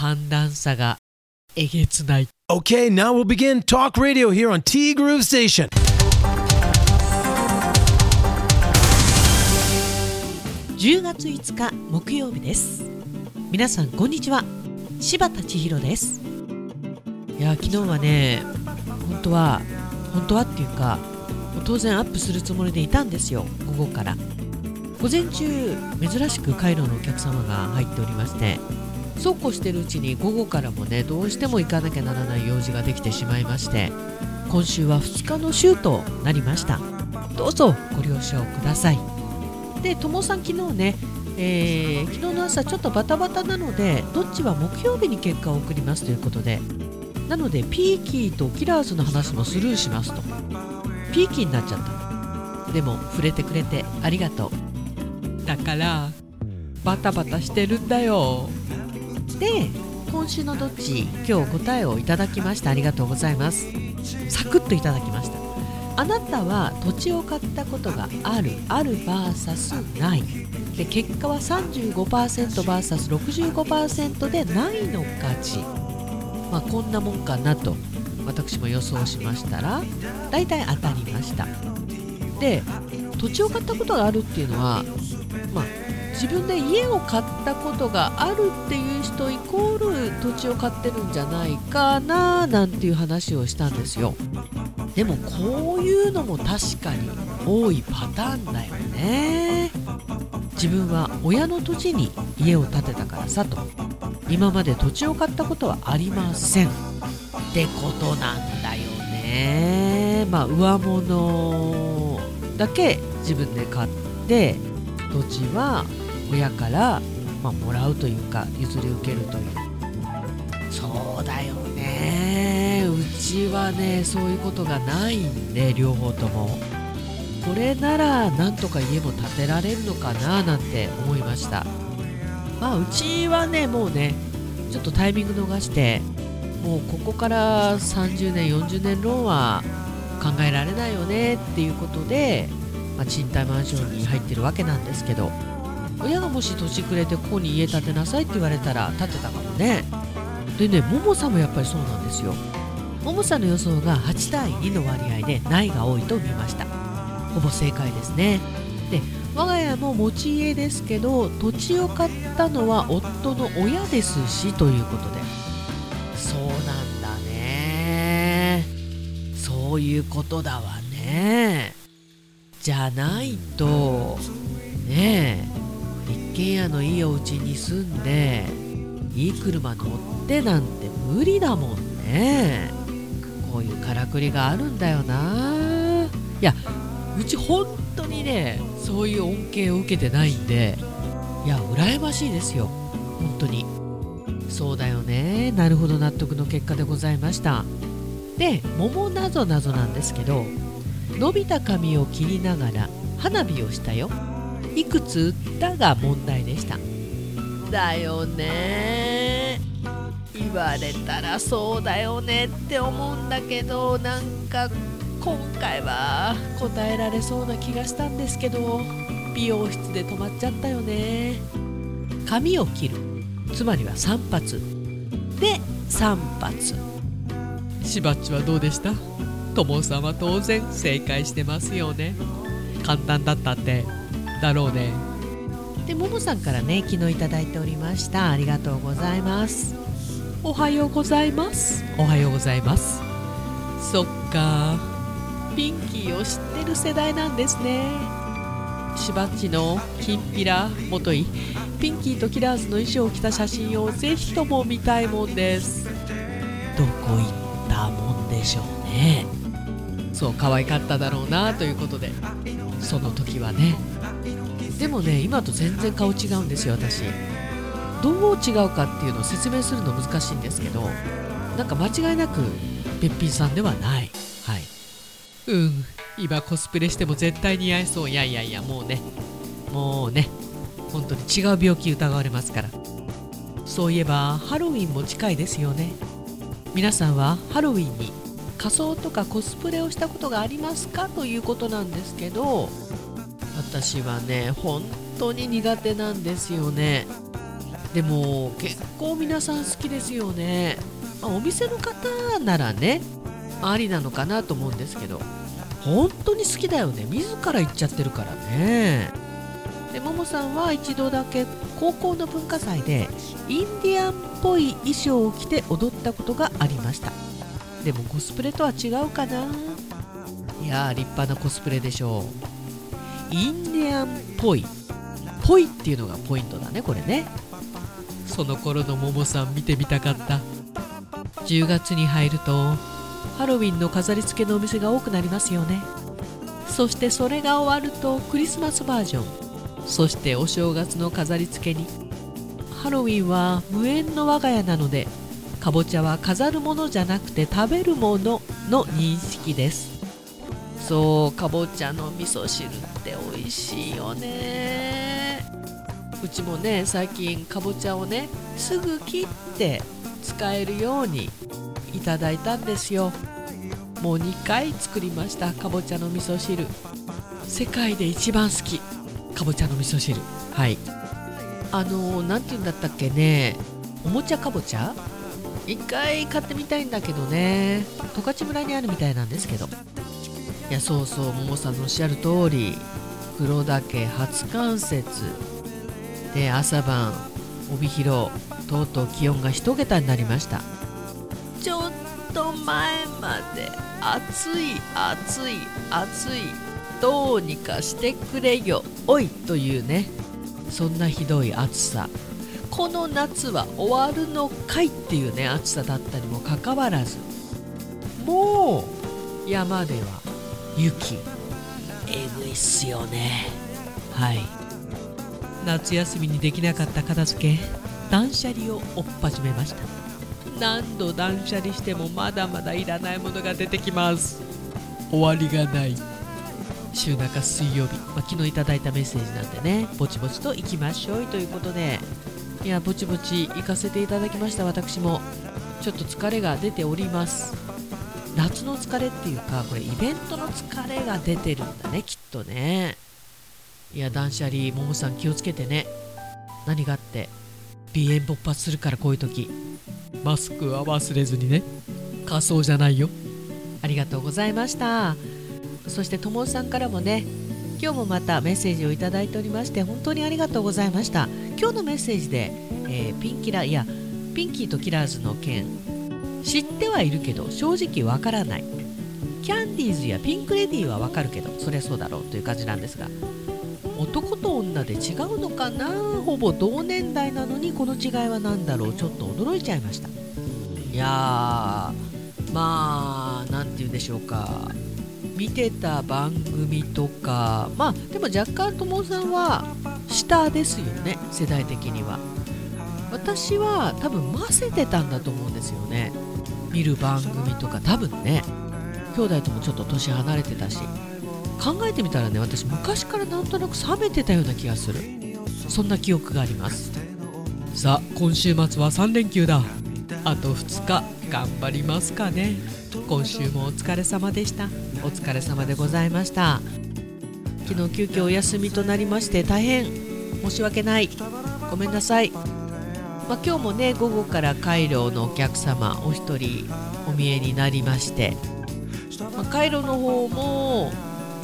寒暖差がえげつない。Okay, now we'll begin Talk Radio here on T Groove Station. 10月5日木曜日です。皆さんこんにちは。柴田千尋です。いや昨日はね本当は本当はっていうか当然アップするつもりでいたんですよ。午後から。午前中珍しくカイロのお客様が入っておりましてそうこうしてるうちに午後からもねどうしても行かなきゃならない用事ができてしまいまして今週は2日の週となりました。どうぞご了承ください。でともさん昨日ね、えー、昨日の朝ちょっとバタバタなのでどっちは木曜日に結果を送りますということでなのでピーキーとキラーズの話もスルーしますと。ピーキーになっちゃった。でも触れてくれてありがとう。だからバタバタしてるんだよ。で今週のどっち今日答えをいただきました。ありがとうございます。サクッといただきました。あなたは土地を買ったことがある。ある VS ない。で結果は 35%vs65% でないの勝ち。まあこんなもんかなと。私も予想しましたら大体当たりました。で土地を買ったことがあるっていうのは自分で家を買ったことがあるっていう人イコール土地を買ってるんじゃないかななんていう話をしたんですよ。でもこういうのも確かに多いパターンだよね。自分は親の土地に家を建てたからさと。今まで土地を買ったことはありません。ってことなんだよね。まあ上物だけ自分で買って土地は親から、まあ、もらうというか譲り受けるという。そうだよね。うちはねそういうことがないんで両方とも。これならなんとか家も建てられるのかななんて思いました。まあうちはねもうねちょっとタイミング逃してもうここから30年40年ローンは考えられないよねっていうことで、まあ、賃貸マンションに入ってるわけなんですけど。親がもし土地くれてここに家建てなさいって言われたら建てたかもね。でねももさんもやっぱりそうなんですよ。ももさんの予想が8対2の割合でないが多いと見ました。ほぼ正解ですね。で我が家も持ち家ですけど土地を買ったのは夫の親ですしということで。そうなんだね。そういうことだわね。じゃないとねえ。一軒家のいいお家に住んでいい車乗ってなんて無理だもんね。こういうからくりがあるんだよな。いやうち本当にねそういう恩恵を受けてないんでいや羨ましいですよ。本当に。そうだよね。なるほど納得の結果でございました。で桃なぞなぞなんですけど伸びた髪を切りながら花火をしたよ。いくつ売ったが問題でした。だよね。言われたらそうだよねって思うんだけどなんか今回は答えられそうな気がしたんですけど美容室で止まっちゃったよね。髪を切る。つまりは散髪。で散髪。しばっちはどうでした？ともさんは当然正解してますよね。簡単だったってだろうね。でももさんからね昨日いただいておりました。ありがとうございます。おはようございます。おはようございます。そっか。ピンキーを知ってる世代なんですね。しばっちのきんぴらもとい。ピンキーとキラーズの衣装を着た写真をぜひとも見たいもんです。どこ行ったもんでしょうね。そう可愛かっただろうなということで。その時はねでもね今と全然顔違うんですよ私。どう違うかっていうのを説明するの難しいんですけどなんか間違いなくべっぴんさんではない。はい。うん。今コスプレしても絶対似合いそう。いやいやいやもうね。もうね。本当に違う病気疑われますから。そういえばハロウィンも近いですよね。皆さんはハロウィンに仮装とかコスプレをしたことがありますか？ということなんですけど私はね本当に苦手なんですよね。でも結構皆さん好きですよね、まあ、お店の方ならねありなのかなと思うんですけど本当に好きだよね。自ら言っちゃってるからね。でももさんは一度だけ高校の文化祭でインディアンっぽい衣装を着て踊ったことがありました。でもコスプレとは違うかな。いやー立派なコスプレでしょう。インディアンっぽい。ぽいっていうのがポイントだねこれね。その頃のももさん見てみたかった。10月に入るとハロウィンの飾り付けのお店が多くなりますよね。そしてそれが終わるとクリスマスバージョン。そしてお正月の飾り付けに。ハロウィンは無縁の我が家なのでかぼちゃは飾るものじゃなくて食べるものの認識です。そうかぼちゃの味噌汁って美味しいよね。うちもね最近かぼちゃをねすぐ切って使えるようにいただいたんですよ。もう2回作りましたかぼちゃの味噌汁。世界で一番好きかぼちゃの味噌汁。はい。あの何て言うんだったっけね。おもちゃかぼちゃ？一回買ってみたいんだけどね。十勝村にあるみたいなんですけど。いやそうそうももさんのおっしゃる通り。黒岳初冠雪。で朝晩帯広とうとう気温が1桁になりました。ちょっと前まで暑い暑い暑いどうにかしてくれよおいというねそんなひどい暑さ。この夏は終わるのかいっていうね暑さだったにもかかわらずもう山では雪。えぐいっすよね。はい。夏休みにできなかった片付け断捨離を追っ始めました。何度断捨離してもまだまだいらないものが出てきます。終わりがない。週中水曜日、まあ、昨日いただいたメッセージなんでねぼちぼちと行きましょうということで。いやぼちぼち行かせていただきました私も。ちょっと疲れが出ております。夏の疲れっていうかこれイベントの疲れが出てるんだねきっとね。いや断捨離ももさん気をつけてね。何があって鼻炎勃発するからこういう時。マスクは忘れずにね。仮装じゃないよ。ありがとうございました。そしてともさんからもね今日もまたメッセージをいただいておりまして本当にありがとうございました。今日のメッセージで、えー、ピンキラいやピンキーとキラーズの件知ってはいるけど正直わからない。キャンディーズやピンク・レディーはわかるけどそりゃそうだろうという感じなんですが男と女で違うのかな？ほぼ同年代なのにこの違いは何だろう？ちょっと驚いちゃいました。いやーまあ何て言うんでしょうか。見てた番組とかまあでも若干ともさんは下ですよね世代的には。私は多分混ぜてたんだと思うんですよね。見る番組とか多分ね兄弟ともちょっと年離れてたし考えてみたらね私昔からなんとなく冷めてたような気がする。そんな記憶があります。さあ今週末は3連休だ。あと2日頑張りますかね。今週もお疲れ様でした。お疲れ様でございました。昨日急遽お休みとなりまして大変申し訳ない。ごめんなさい、まあ、今日もね午後からカイロのお客様お一人お見えになりまして、まあ、カイロの方も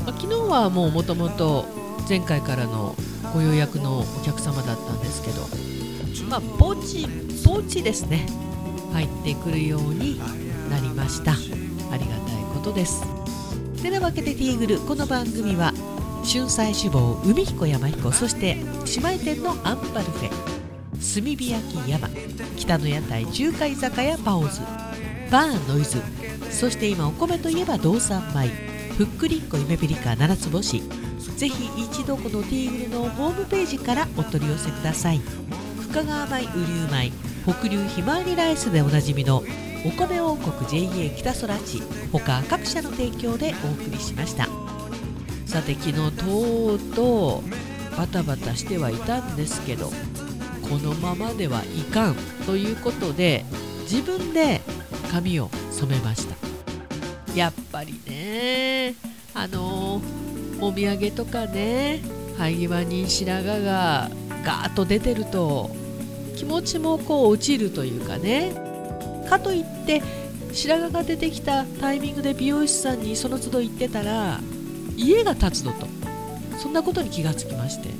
まあ、昨日はもうもともと前回からのご予約のお客様だったんですけどまあぼちぼちですね入ってくるようになりました。ありがたいことです。てなわけでティーグルこの番組は春菜志望海彦山彦そして姉妹店のアンパルフェ。炭火焼き山北の屋台中華居酒屋パオズバーノイズそして今お米といえば道産米ふっくりんこ夢ピリカ七つ星。ぜひ一度このティーグルのホームページからお取り寄せください。深川米雨竜米北流ひまわりライスでおなじみのお米王国 JA 北空地他各社の提供でお送りしました。さて昨日とうとうバタバタしてはいたんですけどこのままではいかんということで自分で髪を染めました。やっぱりねあのお土産とかね灰際に白髪がガーッと出てると気持ちもこう落ちるというかね。かといって白髪が出てきたタイミングで美容師さんにその都度行ってたら家が立つのと。そんなことに気がつきまして。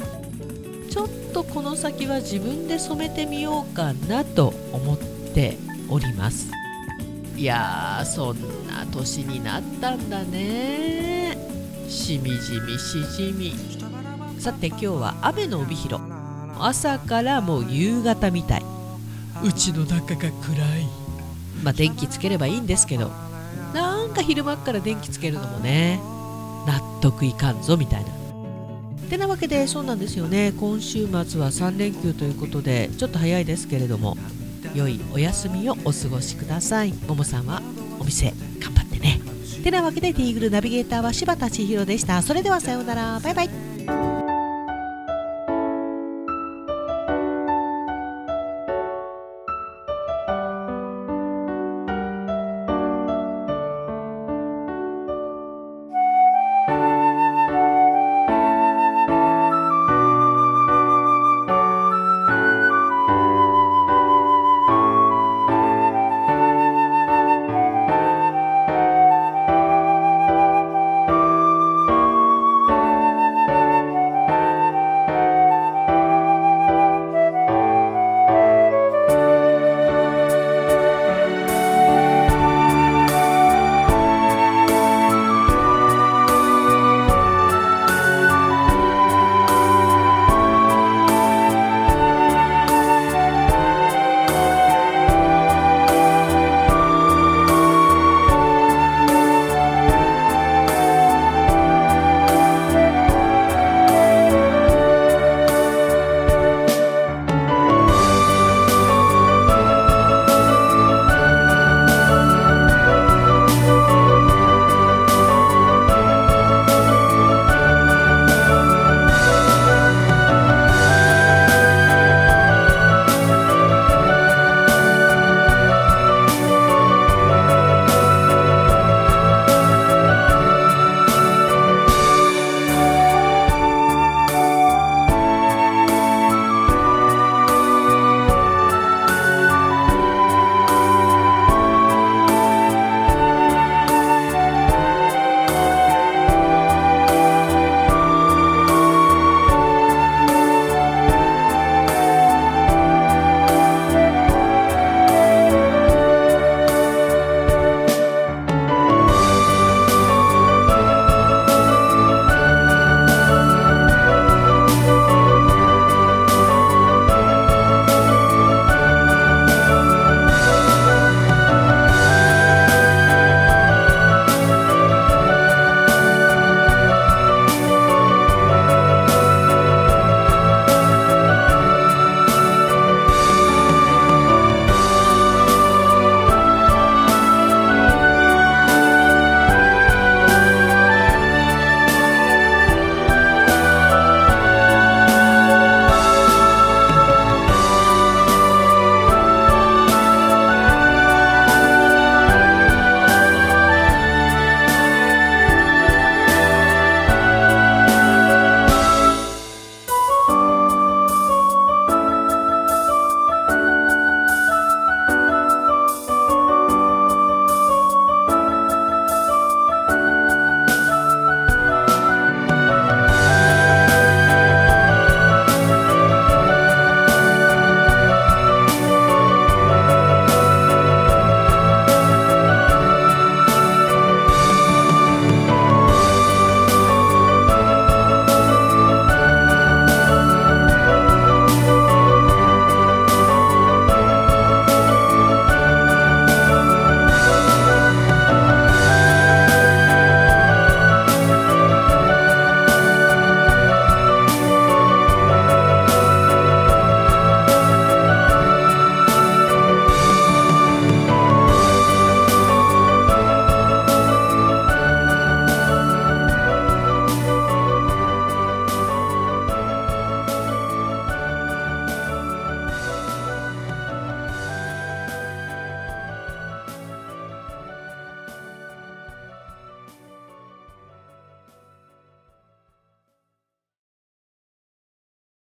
ちょっとこの先は自分で染めてみようかなと思っております。いやーそんな年になったんだね。しみじみしじみ。さて今日は雨の帯広。朝からもう夕方みたい。うちの中が暗い。まあ電気つければいいんですけど。なんか昼間っから電気つけるのもね納得いかんぞみたいなてなわけでそうなんですよね。今週末は3連休ということでちょっと早いですけれども良いお休みをお過ごしください。ももさんはお店頑張ってね。てなわけでティーグルナビゲーターは柴田千尋でした。それではさようなら。バイバイ。